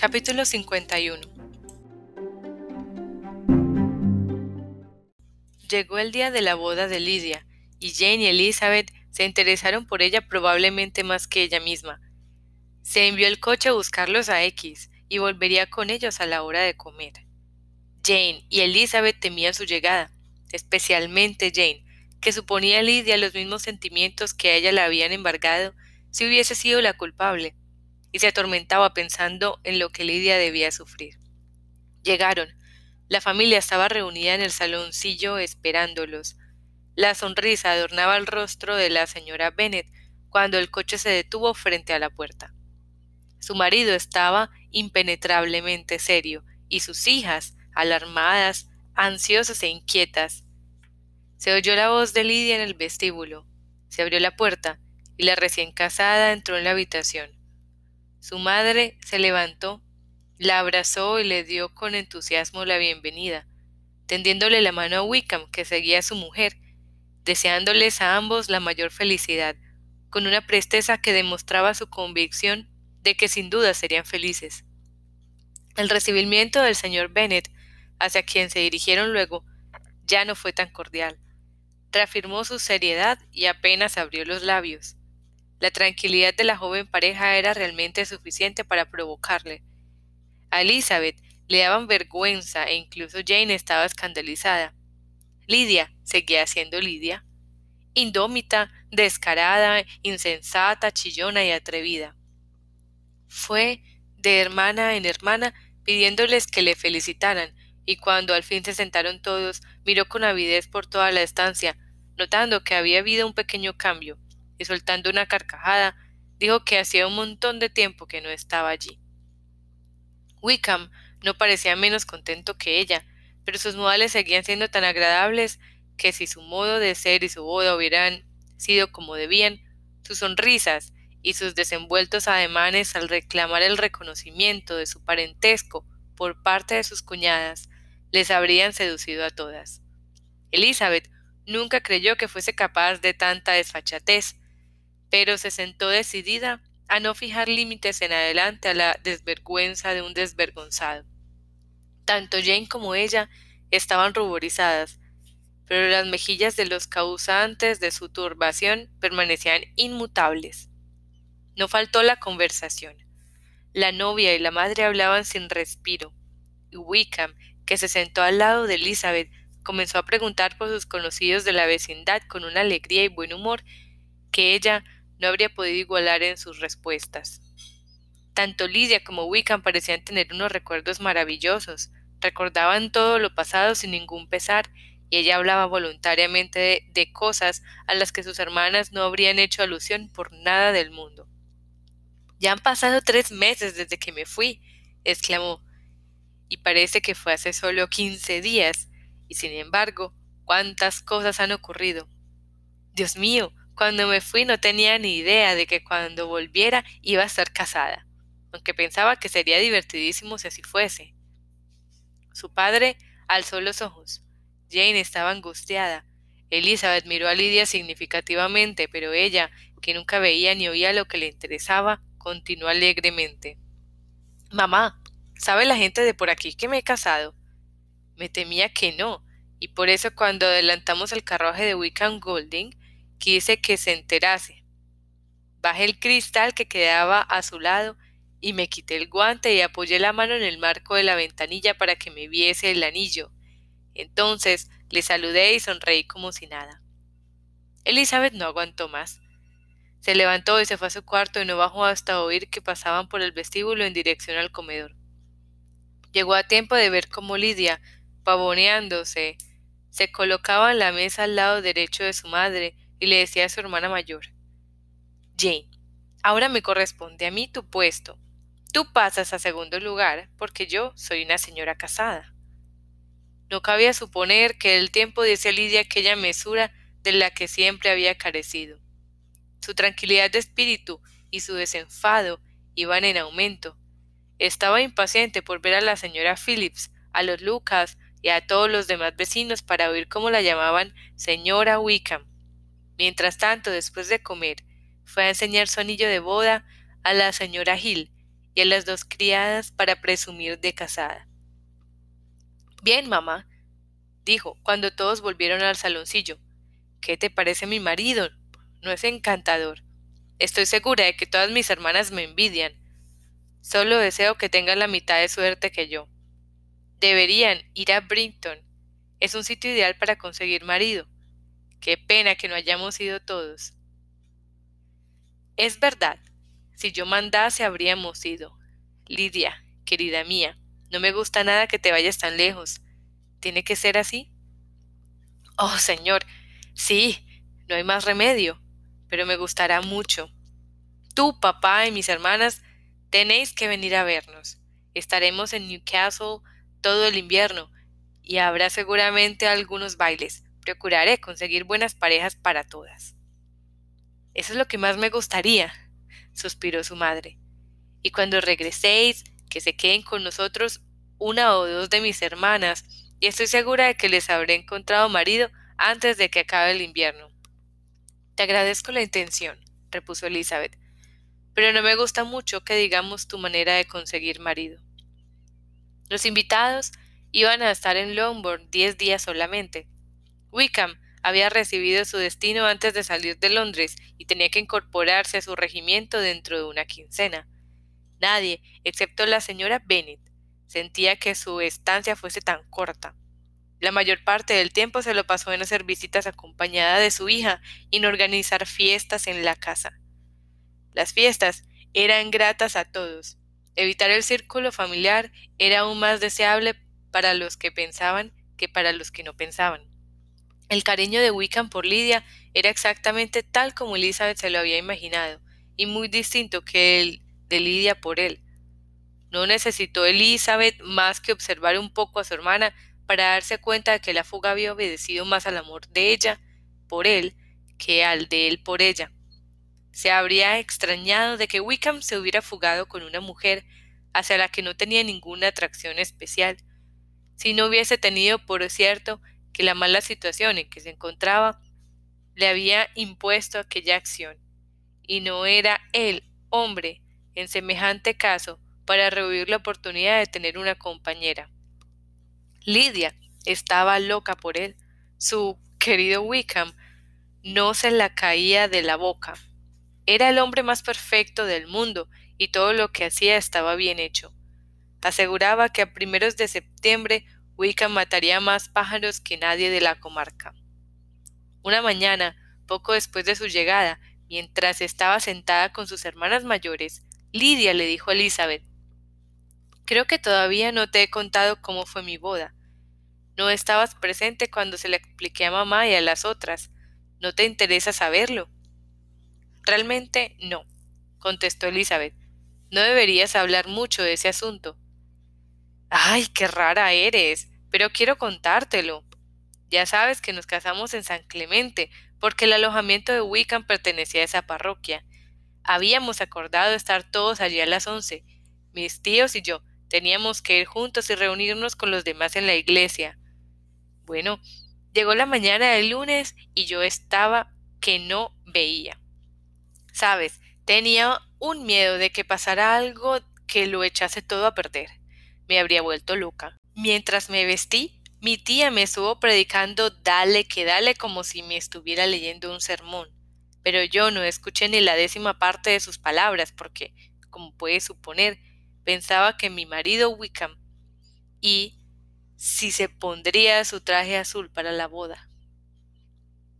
Capítulo 51 Llegó el día de la boda de Lidia, y Jane y Elizabeth se interesaron por ella probablemente más que ella misma. Se envió el coche a buscarlos a X y volvería con ellos a la hora de comer. Jane y Elizabeth temían su llegada, especialmente Jane, que suponía a Lidia los mismos sentimientos que a ella la habían embargado si hubiese sido la culpable, y se atormentaba pensando en lo que Lidia debía sufrir. Llegaron. La familia estaba reunida en el saloncillo esperándolos. La sonrisa adornaba el rostro de la señora Bennet cuando el coche se detuvo frente a la puerta. Su marido estaba impenetrablemente serio, y sus hijas, alarmadas, ansiosas e inquietas. Se oyó la voz de Lidia en el vestíbulo. Se abrió la puerta y la recién casada entró en la habitación. Su madre se levantó, la abrazó y le dio con entusiasmo la bienvenida, tendiéndole la mano a Wickham, que seguía a su mujer, deseándoles a ambos la mayor felicidad, con una presteza que demostraba su convicción de que sin duda serían felices. El recibimiento del señor Bennet, hacia quien se dirigieron luego, ya no fue tan cordial. Reafirmó su seriedad y apenas abrió los labios. La tranquilidad de la joven pareja era realmente suficiente para provocarle. A Elizabeth le daban vergüenza e incluso Jane estaba escandalizada. Lidia seguía siendo Lidia, indómita, descarada, insensata, chillona y atrevida. Fue de hermana en hermana pidiéndoles que le felicitaran, y cuando al fin se sentaron todos, miró con avidez por toda la estancia, notando que había habido un pequeño cambio, y soltando una carcajada, dijo que hacía un montón de tiempo que no estaba allí. Wickham no parecía menos contento que ella, pero sus modales seguían siendo tan agradables que si su modo de ser y su boda hubieran sido como debían, sus sonrisas y sus desenvueltos ademanes al reclamar el reconocimiento de su parentesco por parte de sus cuñadas les habrían seducido a todas. Elizabeth nunca creyó que fuese capaz de tanta desfachatez, pero se sentó decidida a no fijar límites en adelante a la desvergüenza de un desvergonzado. Tanto Jane como ella estaban ruborizadas, pero las mejillas de los causantes de su turbación permanecían inmutables. No faltó la conversación. La novia y la madre hablaban sin respiro, y Wickham, que se sentó al lado de Elizabeth, comenzó a preguntar por sus conocidos de la vecindad con una alegría y buen humor que ella no habría podido igualar en sus respuestas. Tanto Lidia como Wickham parecían tener unos recuerdos maravillosos, recordaban todo lo pasado sin ningún pesar, y ella hablaba voluntariamente de, de, cosas a las que sus hermanas no habrían hecho alusión por nada del mundo. Ya han pasado tres meses desde que me fui, exclamó, y parece que fue hace solo quince días, y sin embargo, cuántas cosas han ocurrido. Dios mío, cuando me fui no tenía ni idea de que cuando volviera iba a estar casada, aunque pensaba que sería divertidísimo si así fuese. Su padre alzó los ojos. Jane estaba angustiada. Elizabeth miró a Lidia significativamente, pero ella, que nunca veía ni oía lo que le interesaba, continuó alegremente. Mamá, ¿sabe la gente de por aquí que me he casado? Me temía que no, y por eso cuando adelantamos el carruaje de Wickham Golding, quise que se enterase. Bajé el cristal que quedaba a su lado y me quité el guante y apoyé la mano en el marco de la ventanilla para que me viese el anillo. Entonces le saludé y sonreí como si nada. Elizabeth no aguantó más. Se levantó y se fue a su cuarto y no bajó hasta oír que pasaban por el vestíbulo en dirección al comedor. Llegó a tiempo de ver cómo Lidia, pavoneándose, se colocaba en la mesa al lado derecho de su madre y le decía a su hermana mayor Jane, ahora me corresponde a mí tu puesto. Tú pasas a segundo lugar porque yo soy una señora casada. No cabía suponer que el tiempo diese a Lidia aquella mesura de la que siempre había carecido. Su tranquilidad de espíritu y su desenfado iban en aumento. Estaba impaciente por ver a la señora Phillips, a los Lucas y a todos los demás vecinos para oír cómo la llamaban señora Wickham. Mientras tanto, después de comer, fue a enseñar su anillo de boda a la señora Hill, y a las dos criadas para presumir de casada. Bien, mamá, dijo, cuando todos volvieron al saloncillo. ¿Qué te parece mi marido? ¿No es encantador? Estoy segura de que todas mis hermanas me envidian. Solo deseo que tengan la mitad de suerte que yo. Deberían ir a Brinton. Es un sitio ideal para conseguir marido. Qué pena que no hayamos ido todos. Es verdad. Si yo mandase habríamos ido. Lidia, querida mía, no me gusta nada que te vayas tan lejos. ¿Tiene que ser así? Oh, señor, sí, no hay más remedio, pero me gustará mucho. Tú, papá y mis hermanas tenéis que venir a vernos. Estaremos en Newcastle todo el invierno y habrá seguramente algunos bailes. Procuraré conseguir buenas parejas para todas. Eso es lo que más me gustaría, suspiró su madre. Y cuando regreséis, que se queden con nosotros una o dos de mis hermanas, y estoy segura de que les habré encontrado marido antes de que acabe el invierno. Te agradezco la intención, repuso Elizabeth, pero no me gusta mucho que digamos tu manera de conseguir marido. Los invitados iban a estar en Longbourn diez días solamente. Wickham había recibido su destino antes de salir de Londres y tenía que incorporarse a su regimiento dentro de una quincena. Nadie, excepto la señora Bennet, Sentía que su estancia fuese tan corta. La mayor parte del tiempo se lo pasó en hacer visitas acompañada de su hija y en organizar fiestas en la casa. Las fiestas eran gratas a todos. Evitar el círculo familiar era aún más deseable para los que pensaban que para los que no pensaban. El cariño de Wickham por Lidia era exactamente tal como Elizabeth se lo había imaginado, y muy distinto que el de Lidia por él. No necesitó Elizabeth más que observar un poco a su hermana para darse cuenta de que la fuga había obedecido más al amor de ella por él que al de él por ella. Se habría extrañado de que Wickham se hubiera fugado con una mujer hacia la que no tenía ninguna atracción especial, si no hubiese tenido por cierto que la mala situación en que se encontraba le había impuesto aquella acción, y no era él, hombre, en semejante caso, para revivir la oportunidad de tener una compañera. Lidia estaba loca por él. Su querido Wickham no se la caía de la boca. Era el hombre más perfecto del mundo y todo lo que hacía estaba bien hecho. Aseguraba que a primeros de septiembre Wickham mataría más pájaros que nadie de la comarca. Una mañana, poco después de su llegada, mientras estaba sentada con sus hermanas mayores, Lidia le dijo a Elizabeth Creo que todavía no te he contado cómo fue mi boda. No estabas presente cuando se le expliqué a mamá y a las otras. ¿No te interesa saberlo? Realmente no, contestó Elizabeth. No deberías hablar mucho de ese asunto. Ay, qué rara eres. Pero quiero contártelo. Ya sabes que nos casamos en San Clemente, porque el alojamiento de Wickham pertenecía a esa parroquia. Habíamos acordado estar todos allí a las once, mis tíos y yo, Teníamos que ir juntos y reunirnos con los demás en la iglesia. Bueno, llegó la mañana del lunes y yo estaba que no veía. Sabes, tenía un miedo de que pasara algo que lo echase todo a perder. Me habría vuelto loca. Mientras me vestí, mi tía me estuvo predicando dale que dale como si me estuviera leyendo un sermón. Pero yo no escuché ni la décima parte de sus palabras porque, como puedes suponer, pensaba que mi marido Wickham y si se pondría su traje azul para la boda.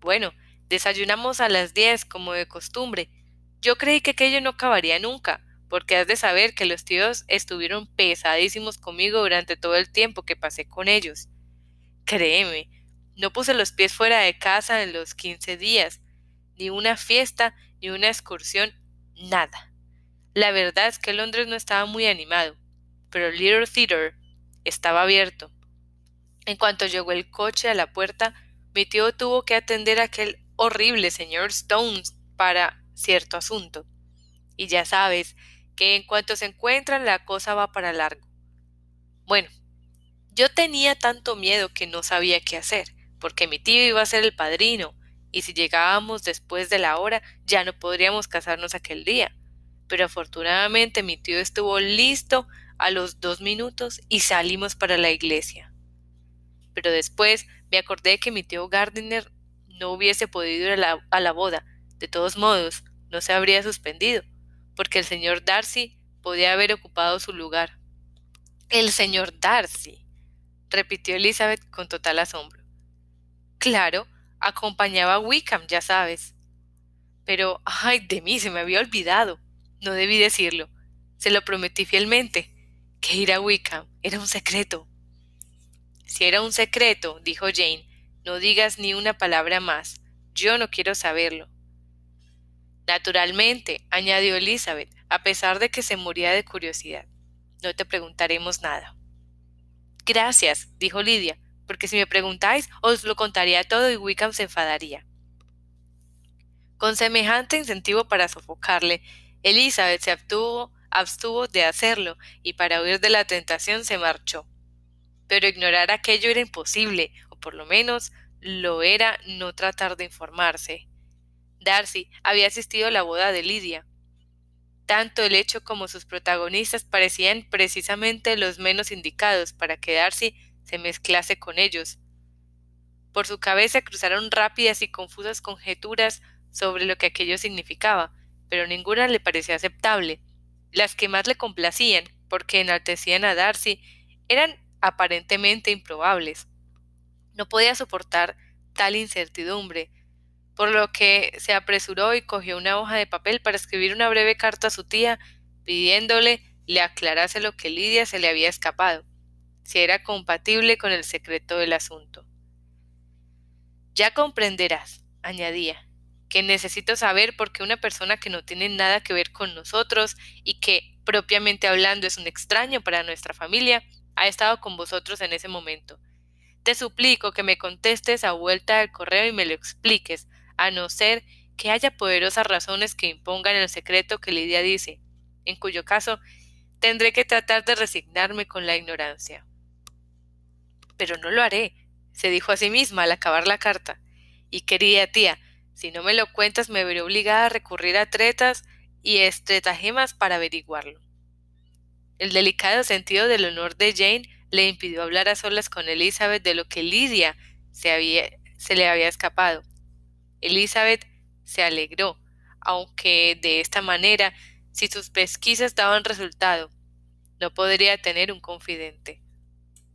Bueno, desayunamos a las diez como de costumbre. Yo creí que aquello no acabaría nunca, porque has de saber que los tíos estuvieron pesadísimos conmigo durante todo el tiempo que pasé con ellos. Créeme, no puse los pies fuera de casa en los quince días, ni una fiesta, ni una excursión, nada. La verdad es que Londres no estaba muy animado, pero Little Theatre estaba abierto. En cuanto llegó el coche a la puerta, mi tío tuvo que atender a aquel horrible señor Stones para cierto asunto. Y ya sabes que en cuanto se encuentran la cosa va para largo. Bueno, yo tenía tanto miedo que no sabía qué hacer, porque mi tío iba a ser el padrino, y si llegábamos después de la hora ya no podríamos casarnos aquel día pero afortunadamente mi tío estuvo listo a los dos minutos y salimos para la iglesia. Pero después me acordé que mi tío Gardiner no hubiese podido ir a la, a la boda. De todos modos, no se habría suspendido, porque el señor Darcy podía haber ocupado su lugar. El señor Darcy, repitió Elizabeth con total asombro. Claro, acompañaba a Wickham, ya sabes. Pero, ay, de mí, se me había olvidado. No debí decirlo. Se lo prometí fielmente. Que ir a Wickham era un secreto. Si era un secreto, dijo Jane, no digas ni una palabra más. Yo no quiero saberlo. Naturalmente, añadió Elizabeth, a pesar de que se moría de curiosidad. No te preguntaremos nada. Gracias, dijo Lidia, porque si me preguntáis, os lo contaría todo y Wickham se enfadaría. Con semejante incentivo para sofocarle, Elizabeth se abstuvo, abstuvo de hacerlo y para huir de la tentación se marchó. Pero ignorar aquello era imposible, o por lo menos lo era no tratar de informarse. Darcy había asistido a la boda de Lidia. Tanto el hecho como sus protagonistas parecían precisamente los menos indicados para que Darcy se mezclase con ellos. Por su cabeza cruzaron rápidas y confusas conjeturas sobre lo que aquello significaba, pero ninguna le parecía aceptable. Las que más le complacían, porque enaltecían a Darcy, eran aparentemente improbables. No podía soportar tal incertidumbre, por lo que se apresuró y cogió una hoja de papel para escribir una breve carta a su tía, pidiéndole le aclarase lo que Lidia se le había escapado, si era compatible con el secreto del asunto. Ya comprenderás, añadía, que necesito saber por qué una persona que no tiene nada que ver con nosotros y que, propiamente hablando, es un extraño para nuestra familia, ha estado con vosotros en ese momento. Te suplico que me contestes a vuelta del correo y me lo expliques, a no ser que haya poderosas razones que impongan el secreto que Lidia dice, en cuyo caso tendré que tratar de resignarme con la ignorancia. Pero no lo haré, se dijo a sí misma al acabar la carta. Y querida tía, si no me lo cuentas, me veré obligada a recurrir a tretas y estratagemas para averiguarlo. El delicado sentido del honor de Jane le impidió hablar a solas con Elizabeth de lo que Lidia se, se le había escapado. Elizabeth se alegró, aunque de esta manera, si sus pesquisas daban resultado, no podría tener un confidente.